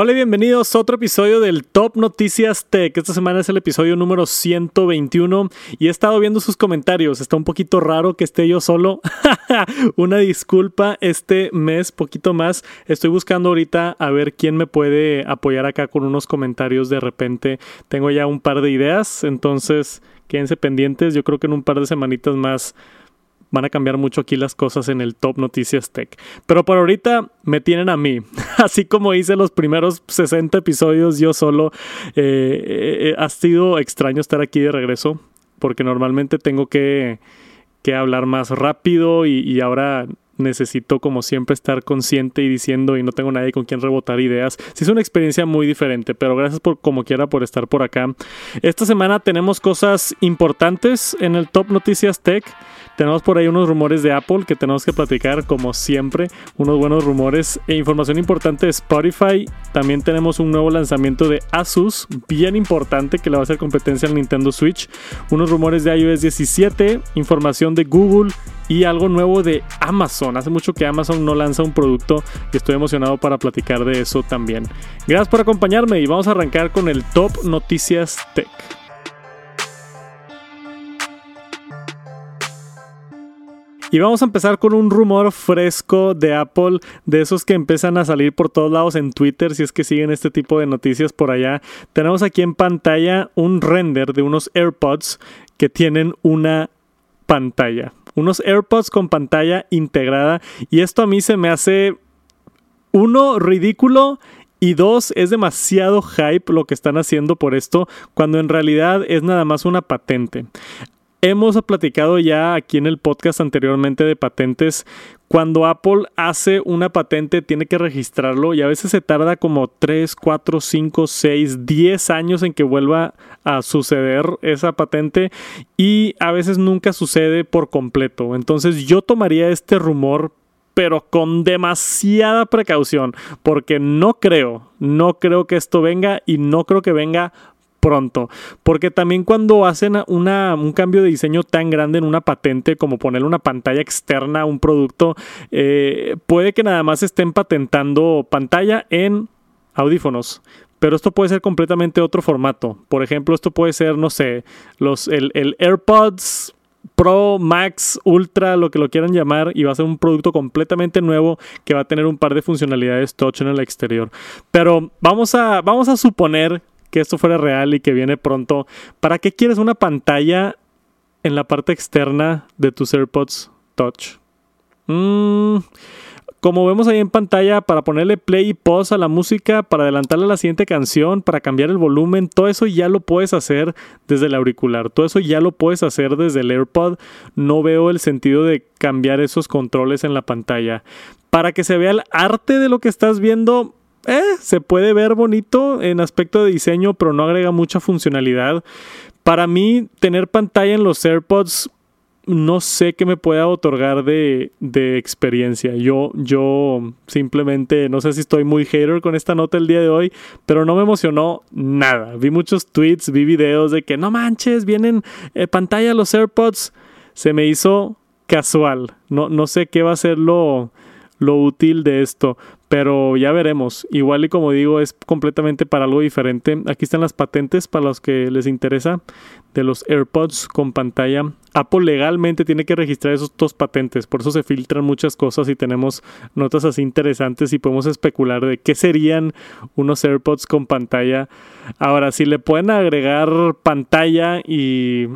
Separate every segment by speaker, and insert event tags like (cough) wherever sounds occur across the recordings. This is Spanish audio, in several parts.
Speaker 1: Hola y bienvenidos a otro episodio del Top Noticias Tech. Esta semana es el episodio número 121 y he estado viendo sus comentarios. Está un poquito raro que esté yo solo. (laughs) Una disculpa este mes, poquito más. Estoy buscando ahorita a ver quién me puede apoyar acá con unos comentarios de repente. Tengo ya un par de ideas, entonces quédense pendientes. Yo creo que en un par de semanitas más van a cambiar mucho aquí las cosas en el Top Noticias Tech. Pero por ahorita me tienen a mí. (laughs) Así como hice los primeros 60 episodios yo solo, eh, eh, ha sido extraño estar aquí de regreso porque normalmente tengo que, que hablar más rápido y, y ahora necesito como siempre estar consciente y diciendo y no tengo nadie con quien rebotar ideas. Sí es una experiencia muy diferente, pero gracias por como quiera por estar por acá. Esta semana tenemos cosas importantes en el Top Noticias Tech. Tenemos por ahí unos rumores de Apple que tenemos que platicar, como siempre, unos buenos rumores e información importante de Spotify. También tenemos un nuevo lanzamiento de Asus, bien importante, que le va a hacer competencia al Nintendo Switch. Unos rumores de iOS 17, información de Google y algo nuevo de Amazon. Hace mucho que Amazon no lanza un producto y estoy emocionado para platicar de eso también. Gracias por acompañarme y vamos a arrancar con el Top Noticias Tech. Y vamos a empezar con un rumor fresco de Apple, de esos que empiezan a salir por todos lados en Twitter, si es que siguen este tipo de noticias por allá. Tenemos aquí en pantalla un render de unos AirPods que tienen una pantalla. Unos AirPods con pantalla integrada. Y esto a mí se me hace, uno, ridículo. Y dos, es demasiado hype lo que están haciendo por esto, cuando en realidad es nada más una patente. Hemos platicado ya aquí en el podcast anteriormente de patentes. Cuando Apple hace una patente tiene que registrarlo y a veces se tarda como 3, 4, 5, 6, 10 años en que vuelva a suceder esa patente y a veces nunca sucede por completo. Entonces yo tomaría este rumor pero con demasiada precaución porque no creo, no creo que esto venga y no creo que venga pronto. Porque también cuando hacen una, un cambio de diseño tan grande en una patente como ponerle una pantalla externa a un producto, eh, puede que nada más estén patentando pantalla en audífonos. Pero esto puede ser completamente otro formato. Por ejemplo, esto puede ser, no sé, los, el, el AirPods Pro, Max, Ultra, lo que lo quieran llamar, y va a ser un producto completamente nuevo que va a tener un par de funcionalidades touch en el exterior. Pero vamos a, vamos a suponer que esto fuera real y que viene pronto, ¿para qué quieres una pantalla en la parte externa de tus AirPods Touch? Mm, como vemos ahí en pantalla, para ponerle play y pause a la música, para adelantarle a la siguiente canción, para cambiar el volumen, todo eso ya lo puedes hacer desde el auricular, todo eso ya lo puedes hacer desde el AirPod. No veo el sentido de cambiar esos controles en la pantalla. Para que se vea el arte de lo que estás viendo, eh, se puede ver bonito en aspecto de diseño, pero no agrega mucha funcionalidad. Para mí, tener pantalla en los AirPods no sé qué me pueda otorgar de, de, experiencia. Yo, yo simplemente no sé si estoy muy hater con esta nota el día de hoy, pero no me emocionó nada. Vi muchos tweets, vi videos de que no manches, vienen eh, pantalla los AirPods. Se me hizo casual. No, no sé qué va a ser lo, lo útil de esto. Pero ya veremos. Igual y como digo, es completamente para algo diferente. Aquí están las patentes para los que les interesa de los AirPods con pantalla. Apple legalmente tiene que registrar esos dos patentes. Por eso se filtran muchas cosas y tenemos notas así interesantes y podemos especular de qué serían unos AirPods con pantalla. Ahora, si le pueden agregar pantalla y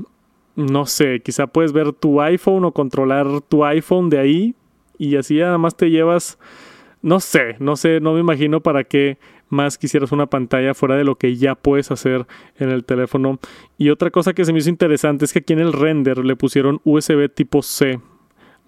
Speaker 1: no sé, quizá puedes ver tu iPhone o controlar tu iPhone de ahí y así además te llevas no sé, no sé, no me imagino para qué más quisieras una pantalla fuera de lo que ya puedes hacer en el teléfono. Y otra cosa que se me hizo interesante es que aquí en el render le pusieron USB tipo C.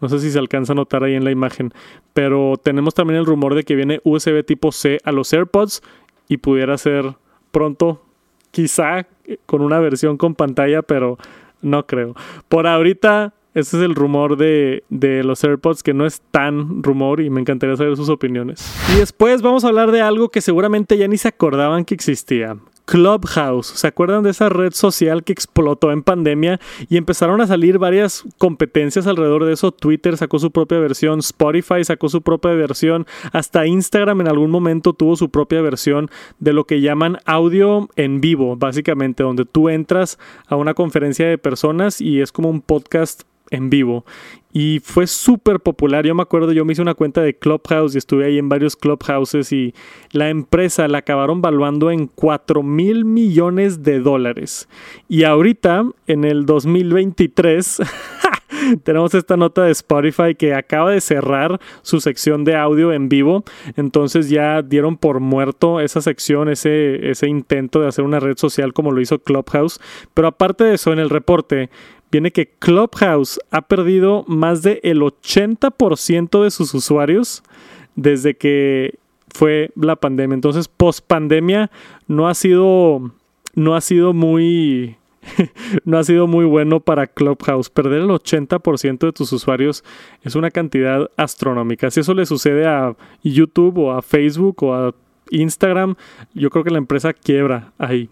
Speaker 1: No sé si se alcanza a notar ahí en la imagen, pero tenemos también el rumor de que viene USB tipo C a los AirPods y pudiera ser pronto, quizá con una versión con pantalla, pero no creo. Por ahorita ese es el rumor de, de, los AirPods, que no es tan rumor y me encantaría saber sus opiniones. Y después vamos a hablar de algo que seguramente ya ni se acordaban que existía. Clubhouse. ¿Se acuerdan de esa red social que explotó en pandemia y empezaron a salir varias competencias alrededor de eso? Twitter sacó su propia versión, Spotify sacó su propia versión, hasta Instagram en algún momento tuvo su propia versión de lo que llaman audio en vivo, básicamente, donde tú entras a una conferencia de personas y es como un podcast en vivo. Y fue súper popular. Yo me acuerdo, yo me hice una cuenta de Clubhouse y estuve ahí en varios Clubhouses y la empresa la acabaron valuando en 4 mil millones de dólares. Y ahorita, en el 2023, (laughs) tenemos esta nota de Spotify que acaba de cerrar su sección de audio en vivo. Entonces ya dieron por muerto esa sección, ese, ese intento de hacer una red social como lo hizo Clubhouse. Pero aparte de eso, en el reporte viene que Clubhouse ha perdido más del 80% de sus usuarios desde que fue la pandemia. Entonces, post pandemia no ha sido no ha sido muy (laughs) no ha sido muy bueno para Clubhouse. Perder el 80% de tus usuarios es una cantidad astronómica. Si eso le sucede a YouTube o a Facebook o a Instagram, yo creo que la empresa quiebra ahí.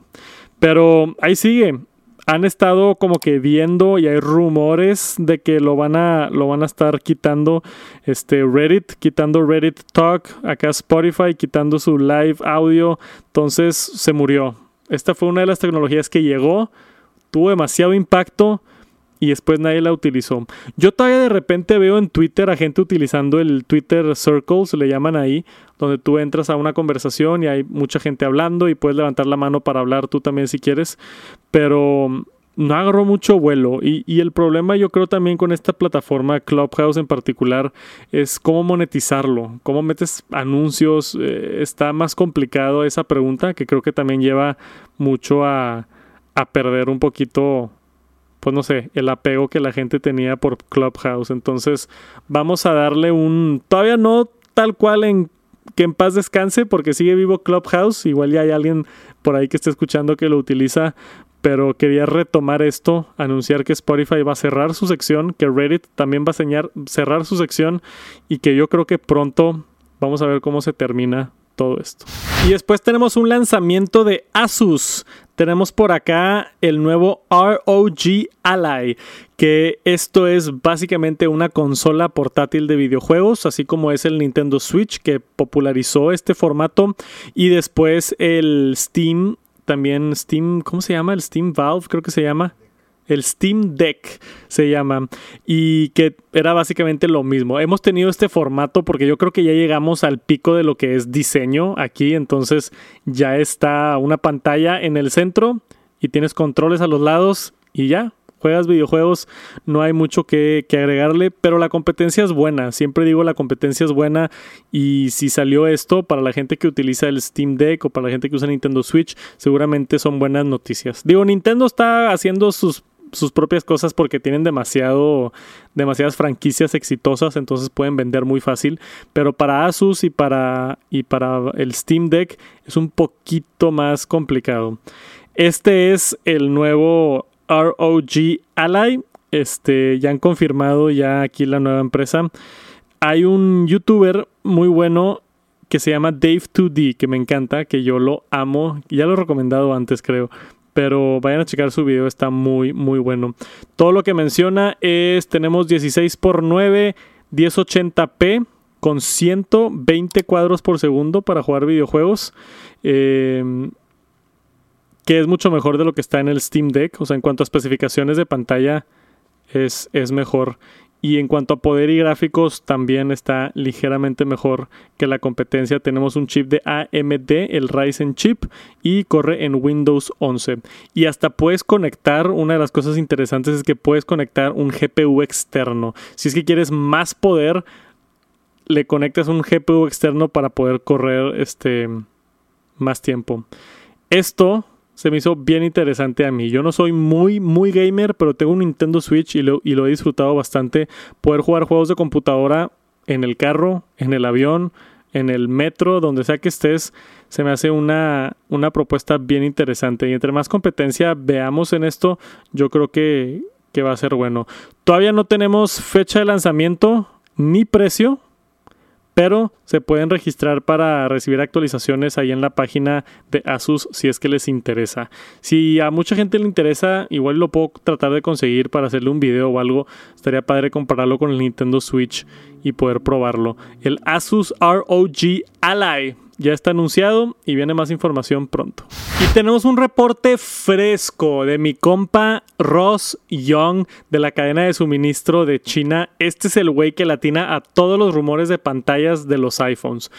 Speaker 1: Pero ahí sigue han estado como que viendo y hay rumores de que lo van a lo van a estar quitando este Reddit, quitando Reddit Talk, acá Spotify quitando su live audio, entonces se murió. Esta fue una de las tecnologías que llegó, tuvo demasiado impacto y después nadie la utilizó. Yo todavía de repente veo en Twitter a gente utilizando el Twitter Circles, le llaman ahí, donde tú entras a una conversación y hay mucha gente hablando y puedes levantar la mano para hablar tú también si quieres, pero no agarró mucho vuelo y, el problema yo creo también con esta plataforma Clubhouse en particular es cómo monetizarlo, cómo metes anuncios, eh, está más complicado esa pregunta que creo que también lleva mucho a, a perder un poquito pues no sé, el apego que la gente tenía por Clubhouse. Entonces, vamos a darle un, todavía no tal cual en que en paz descanse porque sigue vivo Clubhouse. Igual ya hay alguien por ahí que esté escuchando que lo utiliza. Pero quería retomar esto, anunciar que Spotify va a cerrar su sección, que Reddit también va a cerrar su sección y que yo creo que pronto vamos a ver cómo se termina todo esto. Y después tenemos un lanzamiento de Asus. Tenemos por acá el nuevo ROG Ally, que esto es básicamente una consola portátil de videojuegos, así como es el Nintendo Switch que popularizó este formato y después el Steam, también Steam, ¿cómo se llama? El Steam Valve creo que se llama el Steam Deck se llama, y que era básicamente lo mismo. Hemos tenido este formato porque yo creo que ya llegamos al pico de lo que es diseño aquí, entonces ya está una pantalla en el centro y tienes controles a los lados y ya. Juegas videojuegos, no hay mucho que, agregarle, pero la competencia es buena. Siempre digo la competencia es buena y si salió esto para la gente que utiliza el Steam Deck o para la gente que usa Nintendo Switch, seguramente son buenas noticias. Digo, Nintendo está haciendo sus sus propias cosas porque tienen demasiado, demasiadas franquicias exitosas, entonces pueden vender muy fácil. Pero para Asus y para, y para el Steam Deck es un poquito más complicado. Este es el nuevo ROG Ally. Este, ya han confirmado ya aquí la nueva empresa. Hay un youtuber muy bueno que se llama Dave2D, que me encanta, que yo lo amo. Ya lo he recomendado antes, creo pero vayan a checar su video, está muy, muy bueno. Todo lo que menciona es, tenemos 16 x 9, 1080p con 120 cuadros por segundo para jugar videojuegos. Em, que es mucho mejor de lo que está en el Steam Deck. O sea, en cuanto a especificaciones de pantalla, es, es mejor. Y en cuanto a poder y gráficos, también está ligeramente mejor que la competencia. Tenemos un chip de AMD, el Ryzen chip, y corre en Windows 11. Y hasta puedes conectar, una de las cosas interesantes es que puedes conectar un GPU externo. Si es que quieres más poder, le conectas un GPU externo para poder correr este más tiempo. Esto se me hizo bien interesante a mí. Yo no soy muy, muy gamer, pero tengo un Nintendo Switch y lo, y lo he disfrutado bastante. Poder jugar juegos de computadora en el carro, en el avión, en el metro, donde sea que estés, se me hace una, una propuesta bien interesante. Y entre más competencia veamos en esto, yo creo que, que va a ser bueno. Todavía no tenemos fecha de lanzamiento ni precio, pero se pueden registrar para recibir actualizaciones ahí en la página de Asus si es que les interesa. Si a mucha gente le interesa, igual lo puedo tratar de conseguir para hacerle un video o algo. Estaría padre compararlo con el Nintendo Switch y poder probarlo. El Asus ROG Ally ya está anunciado y viene más información pronto. Y tenemos un reporte fresco de mi compa Ross Young de la cadena de suministro de China. Este es el güey que latina a todos los rumores de pantallas de los iPhones.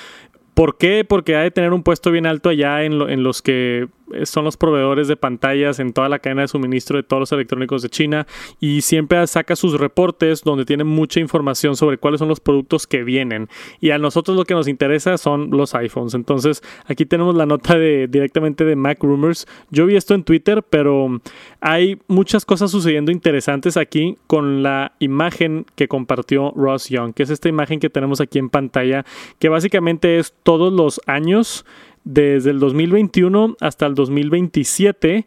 Speaker 1: ¿Por qué? Porque ha de tener un puesto bien alto allá en, en los que son los proveedores de pantallas en toda la cadena de suministro de todos los electrónicos de China y siempre saca sus reportes donde tiene mucha información sobre cuáles son los productos que vienen. Y a nosotros lo que nos interesa son los iPhones. Entonces aquí tenemos la nota de, directamente de Mac Rumors. Yo vi esto en Twitter, pero hay muchas cosas sucediendo interesantes aquí con la imagen que compartió Ross Young, que es esta imagen que tenemos aquí en pantalla, que básicamente es todos los años desde el 2021 hasta el 2027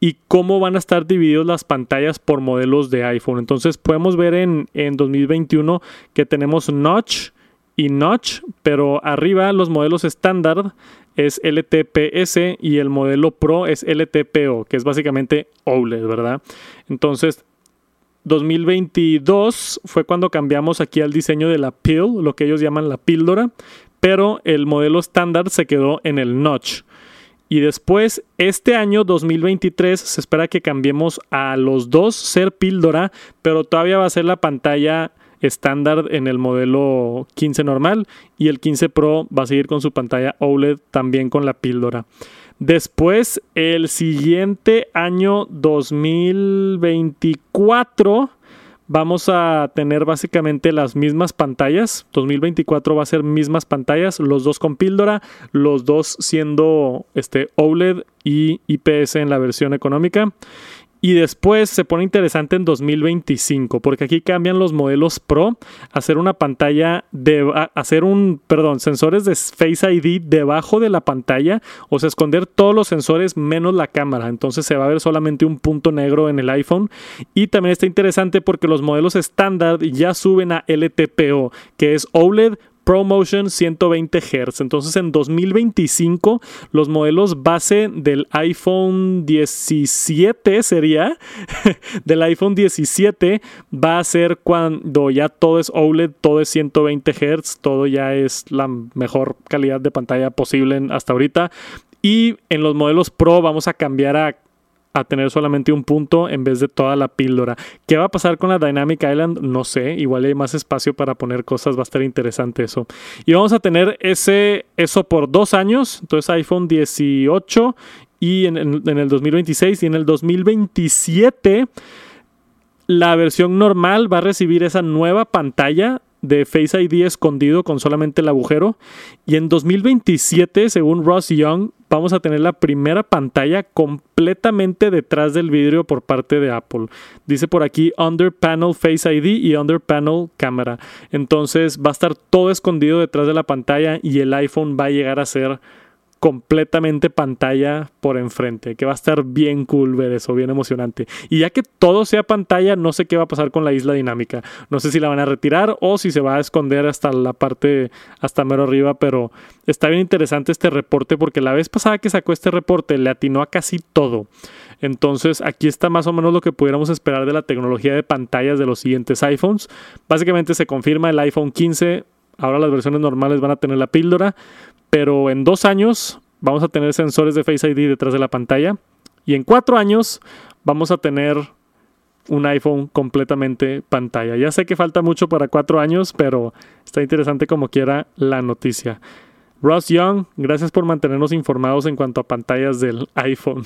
Speaker 1: y cómo van a estar divididos las pantallas por modelos de iPhone. Entonces podemos ver en, en 2021 que tenemos notch y notch, pero arriba los modelos estándar es LTPS y el modelo Pro es LTPO, que es básicamente OLED, ¿verdad? Entonces 2022 fue cuando cambiamos aquí al diseño de la pill, lo que ellos llaman la píldora, pero el modelo estándar se quedó en el notch. Y después, este año 2023, se espera que cambiemos a los dos ser píldora, pero todavía va a ser la pantalla estándar en el modelo 15 normal y el 15 Pro va a seguir con su pantalla OLED también con la píldora. Después, el siguiente año 2024 vamos a tener básicamente las mismas pantallas. 2024 va a ser mismas pantallas, los dos con píldora, los dos siendo este OLED y IPS en la versión económica. Y después se pone interesante en 2025, porque aquí cambian los modelos Pro hacer una pantalla de hacer un, perdón, sensores de Face ID debajo de la pantalla, o sea, esconder todos los sensores menos la cámara. Entonces se va a ver solamente un punto negro en el iPhone. Y también está interesante porque los modelos estándar ya suben a LTPO, que es OLED ProMotion 120 Hz. Entonces en 2025 los modelos base del iPhone 17 sería, (laughs) del iPhone 17 va a ser cuando ya todo es OLED, todo es 120 Hz, todo ya es la mejor calidad de pantalla posible hasta ahorita. Y en los modelos Pro vamos a cambiar a a tener solamente un punto en vez de toda la píldora. ¿Qué va a pasar con la Dynamic Island? No sé, igual hay más espacio para poner cosas, va a estar interesante eso. Y vamos a tener ese, eso por dos años, entonces iPhone 18 y en, en el 2026 y en el 2027 la versión normal va a recibir esa nueva pantalla de Face ID escondido con solamente el agujero. Y en 2027, según Ross Young, vamos a tener la primera pantalla completamente detrás del vidrio por parte de Apple. Dice por aquí Under Panel Face ID y Under Panel Cámara. Entonces va a estar todo escondido detrás de la pantalla y el iPhone va a llegar a ser completamente pantalla por enfrente, que va a estar bien cool ver eso, bien emocionante. Y ya que todo sea pantalla, no sé qué va a pasar con la isla dinámica. No sé si la van a retirar o si se va a esconder hasta la parte, hasta mero arriba, pero está bien interesante este reporte porque la vez pasada que sacó este reporte le atinó a casi todo. Entonces aquí está más o menos lo que pudiéramos esperar de la tecnología de pantallas de los siguientes iPhones. Básicamente se confirma el iPhone 15 Ahora las versiones normales van a tener la píldora, pero en dos años vamos a tener sensores de Face ID detrás de la pantalla y en cuatro años vamos a tener un iPhone completamente pantalla. Ya sé que falta mucho para cuatro años, pero está interesante como quiera la noticia. Ross Young, gracias por mantenernos informados en cuanto a pantallas del iPhone.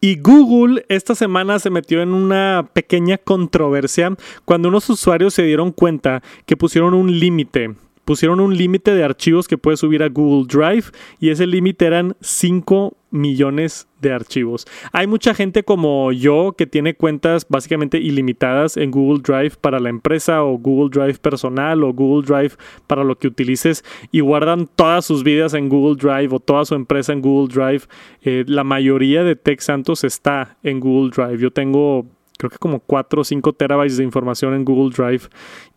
Speaker 1: Y Google esta semana se metió en una pequeña controversia cuando unos usuarios se dieron cuenta que pusieron un límite pusieron un límite de archivos que puedes subir a Google Drive y ese límite eran 5 millones de archivos. Hay mucha gente como yo que tiene cuentas básicamente ilimitadas en Google Drive para la empresa o Google Drive personal o Google Drive para lo que utilices y guardan todas sus vidas en Google Drive o toda su empresa en Google Drive. Eh, la mayoría de Tech Santos está en Google Drive. Yo tengo creo que como 4 o 5 terabytes de información en Google Drive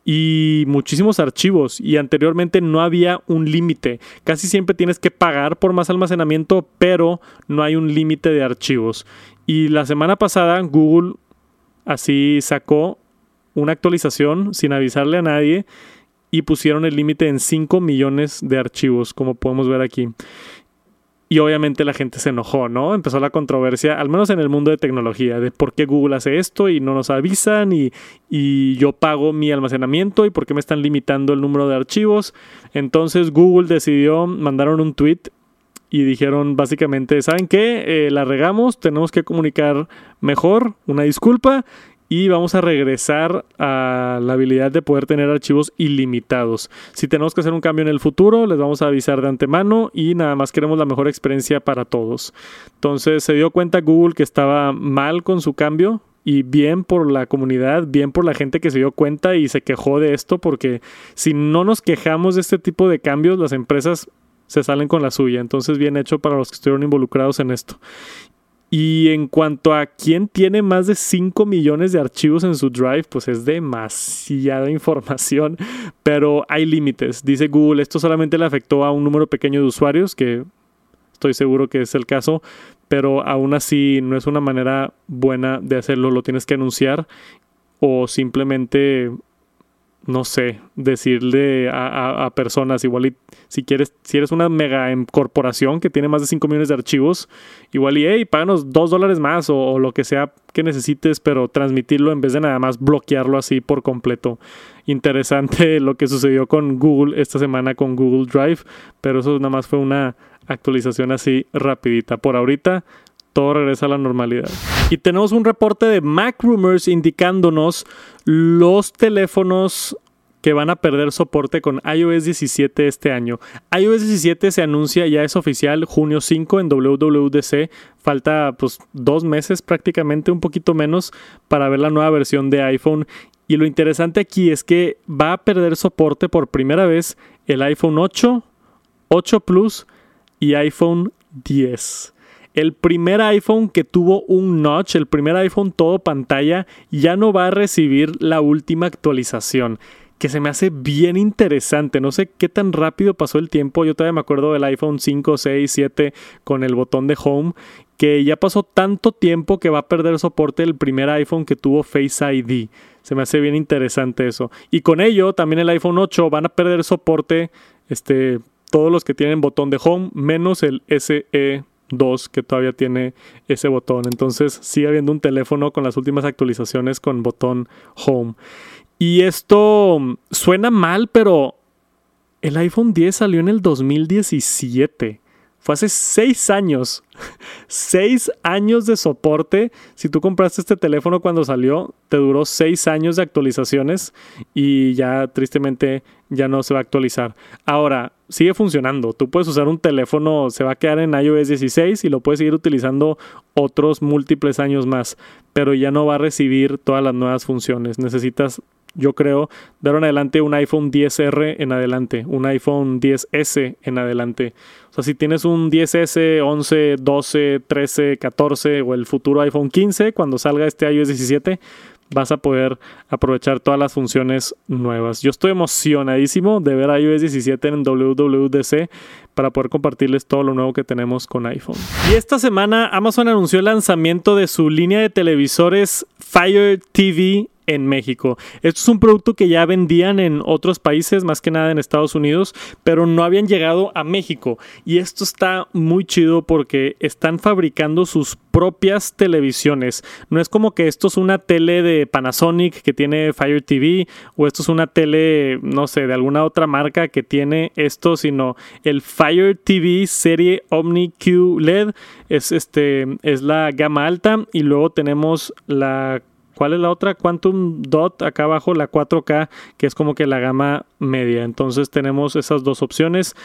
Speaker 1: y muchísimos archivos y anteriormente no había un límite. Casi siempre tienes que pagar por más almacenamiento, pero no hay un límite de archivos. Y la semana pasada Google así sacó una actualización sin avisarle a nadie y pusieron el límite en 5 millones de archivos, como podemos ver aquí. Y obviamente la gente se enojó, ¿no? Empezó la controversia, al menos en el mundo de tecnología, de por qué Google hace esto y no nos avisan y, y, yo pago mi almacenamiento y por qué me están limitando el número de archivos. Entonces Google decidió, mandaron un tweet y dijeron básicamente, ¿saben qué? Eh, la regamos, tenemos que comunicar mejor, una disculpa y vamos a regresar a la habilidad de poder tener archivos ilimitados. Si tenemos que hacer un cambio en el futuro, les vamos a avisar de antemano y nada más queremos la mejor experiencia para todos. Entonces se dio cuenta Google que estaba mal con su cambio y bien por la comunidad, bien por la gente que se dio cuenta y se quejó de esto porque si no nos quejamos de este tipo de cambios, las empresas se salen con la suya. Entonces, bien hecho para los que estuvieron involucrados en esto. Y en cuanto a quién tiene más de 5 millones de archivos en su drive, pues es demasiada (laughs) información, pero hay límites. Dice Google, esto solamente le afectó a un número pequeño de usuarios, que estoy seguro que es el caso, pero aún así no es una manera buena de hacerlo, lo tienes que anunciar o simplemente no sé, decirle a, personas, igual y, si quieres, si eres una mega corporación que tiene más de 5 millones de archivos, igual y, hey, páganos 2 dólares más o, lo que sea que necesites, pero transmitirlo en vez de nada más bloquearlo así por completo. Interesante (laughs) lo que sucedió con Google esta semana con Google Drive, pero eso nada más fue una actualización así rapidita. Por ahorita, todo regresa a la normalidad. Y tenemos un reporte de Mac Rumors indicándonos los teléfonos que van a perder soporte con iOS 17 este año. iOS 17 se anuncia, ya es oficial, junio 5 en WWDC. Falta pues dos meses prácticamente, un poquito menos, para ver la nueva versión de iPhone. Y lo interesante aquí es que va a perder soporte por primera vez el iPhone 8, 8 Plus y iPhone 10. El primer iPhone que tuvo un notch, el primer iPhone todo pantalla, ya no va a recibir la última actualización que se me hace bien interesante. No sé qué tan rápido pasó el tiempo. Yo todavía me acuerdo del iPhone 5, 6, 7 con el botón de home, que ya pasó tanto tiempo que va a perder soporte el primer iPhone que tuvo Face ID. Se me hace bien interesante eso. Y con ello también el iPhone 8 van a perder soporte este todos los que tienen botón de home menos el SE 2 que todavía tiene ese botón. Entonces sigue habiendo un teléfono con las últimas actualizaciones con botón home. Y esto suena mal, pero el iPhone 10 salió en el 2017. Fue hace seis años. (laughs) seis años de soporte. Si tú compraste este teléfono cuando salió, te duró seis años de actualizaciones y ya tristemente ya no se va a actualizar. Ahora, sigue funcionando. Tú puedes usar un teléfono, se va a quedar en iOS 16 y lo puedes seguir utilizando otros múltiples años más, pero ya no va a recibir todas las nuevas funciones. Necesitas yo creo, ahora en adelante un iPhone 10R en adelante, un iPhone 10S en adelante. O sea, si tienes un 10S, 11, 12, 13, 14 o el futuro iPhone 15, cuando salga este iOS 17, vas a poder aprovechar todas las funciones nuevas. Yo estoy emocionadísimo de ver iOS 17 en WWDC para poder compartirles todo lo nuevo que tenemos con iPhone. Y esta semana Amazon anunció el lanzamiento de su línea de televisores Fire TV en México. Esto es un producto que ya vendían en otros países, más que nada en Estados Unidos, pero no habían llegado a México. Y esto está muy chido porque están fabricando sus propias televisiones. No es como que esto es una tele de Panasonic que tiene Fire TV o esto es una tele, no sé, de alguna otra marca que tiene esto, sino el Fire TV serie Omni Q LED es este es la gama alta y luego tenemos la ¿Cuál es la otra? Quantum Dot, acá abajo la 4K, que es como que la gama media. Entonces tenemos esas dos opciones.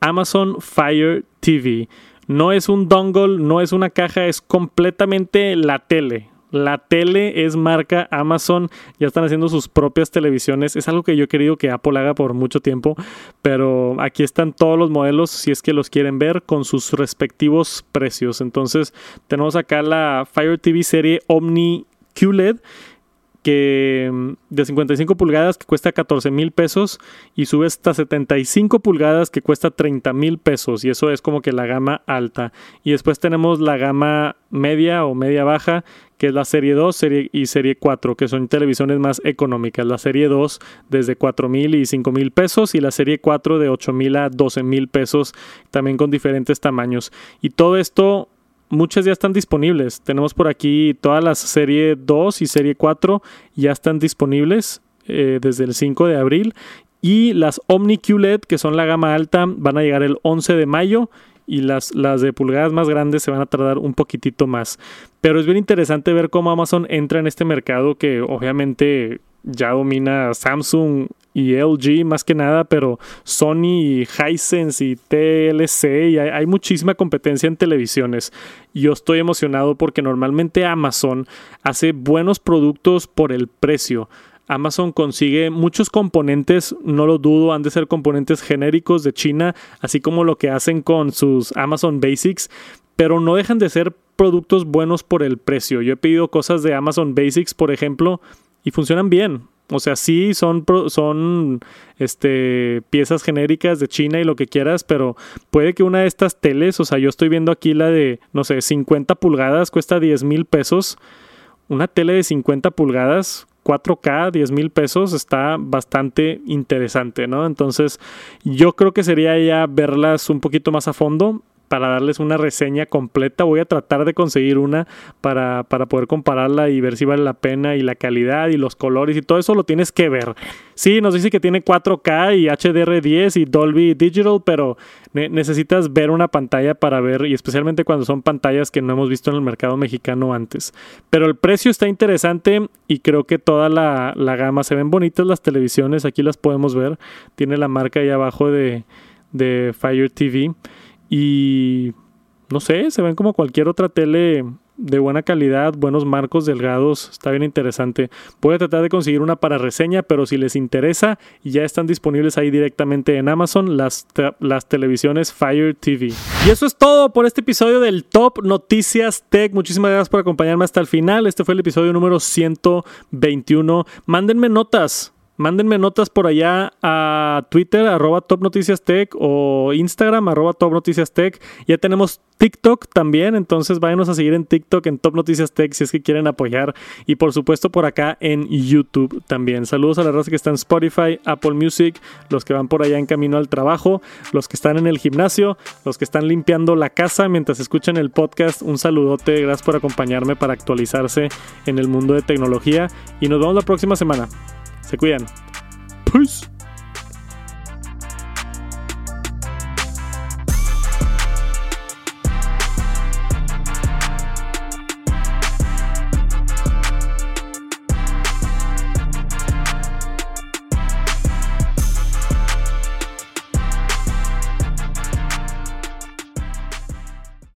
Speaker 1: Amazon Fire TV. No es un dongle, no es una caja, es completamente la tele. La tele es marca Amazon, ya están haciendo sus propias televisiones. Es algo que yo he querido que Apple haga por mucho tiempo, pero aquí están todos los modelos si es que los quieren ver con sus respectivos precios. Entonces tenemos acá la Fire TV serie Omni QLED que mm, de 55 pulgadas que cuesta 14 mil pesos y sube hasta 75 pulgadas que cuesta 30 mil pesos y eso es como que la gama alta. Y después tenemos la gama media o media baja que es la serie 2 serie y serie 4 que son televisiones más económicas. La serie 2 desde 4 mil y 5 mil pesos y la serie 4 de 8 mil a 12 mil pesos también con diferentes tamaños. Y todo esto muchas ya están disponibles. Tenemos por aquí todas las serie 2 y serie 4 ya están disponibles eh, desde el 5 de abril. Y las Omni QLED, que son la gama alta, van a llegar el 11 de mayo. Y las, las de pulgadas más grandes se van a tardar un poquitito más. Pero es bien interesante ver cómo Amazon entra en este mercado que obviamente ya domina Samsung y LG más que nada, pero Sony y Hisense y TLC y hay, muchísima competencia en televisiones. Yo estoy emocionado porque normalmente Amazon hace buenos productos por el precio. Amazon consigue muchos componentes, no lo dudo, han de ser componentes genéricos de China, así como lo que hacen con sus Amazon Basics, pero no dejan de ser productos buenos por el precio. Yo he pedido cosas de Amazon Basics, por ejemplo, y funcionan bien. O sea, sí son, son este, piezas genéricas de China y lo que quieras, pero puede que una de estas teles, o sea, yo estoy viendo aquí la de, no sé, 50 pulgadas, cuesta 10 mil pesos. Una tele de 50 pulgadas, 4K, 10 mil pesos, está bastante interesante, ¿no? Entonces, yo creo que sería ya verlas un poquito más a fondo para darles una reseña completa. Voy a tratar de conseguir una para, para, poder compararla y ver si vale la pena y la calidad y los colores y todo eso lo tienes que ver. Sí, nos dice que tiene 4K y HDR10 y Dolby Digital, pero necesitas ver una pantalla para ver y especialmente cuando son pantallas que no hemos visto en el mercado mexicano antes. Pero el precio está interesante y creo que toda la, la gama se ven bonitas las televisiones, aquí las podemos ver. Tiene la marca ahí abajo de, de Fire TV. Y no sé, se ven como cualquier otra tele de buena calidad, buenos marcos delgados, está bien interesante. Voy a tratar de conseguir una para reseña, pero si les interesa, ya están disponibles ahí directamente en Amazon las, las televisiones Fire TV. Y eso es todo por este episodio del Top Noticias Tech. Muchísimas gracias por acompañarme hasta el final. Este fue el episodio número 121. Mándenme notas Mándenme notas por allá a Twitter, arroba Top Noticias Tech o Instagram, arroba Top Tech. Ya tenemos TikTok también, entonces váyanos a seguir en TikTok, en Top Noticias Tech, si es que quieren apoyar. Y por supuesto por acá en YouTube también. Saludos a la raza que está en Spotify, Apple Music, los que van por allá en camino al trabajo, los que están en el gimnasio, los que están limpiando la casa mientras escuchan el podcast. Un saludote, gracias por acompañarme para actualizarse en el mundo de tecnología y nos vemos la próxima semana. Se cuidan. Peace.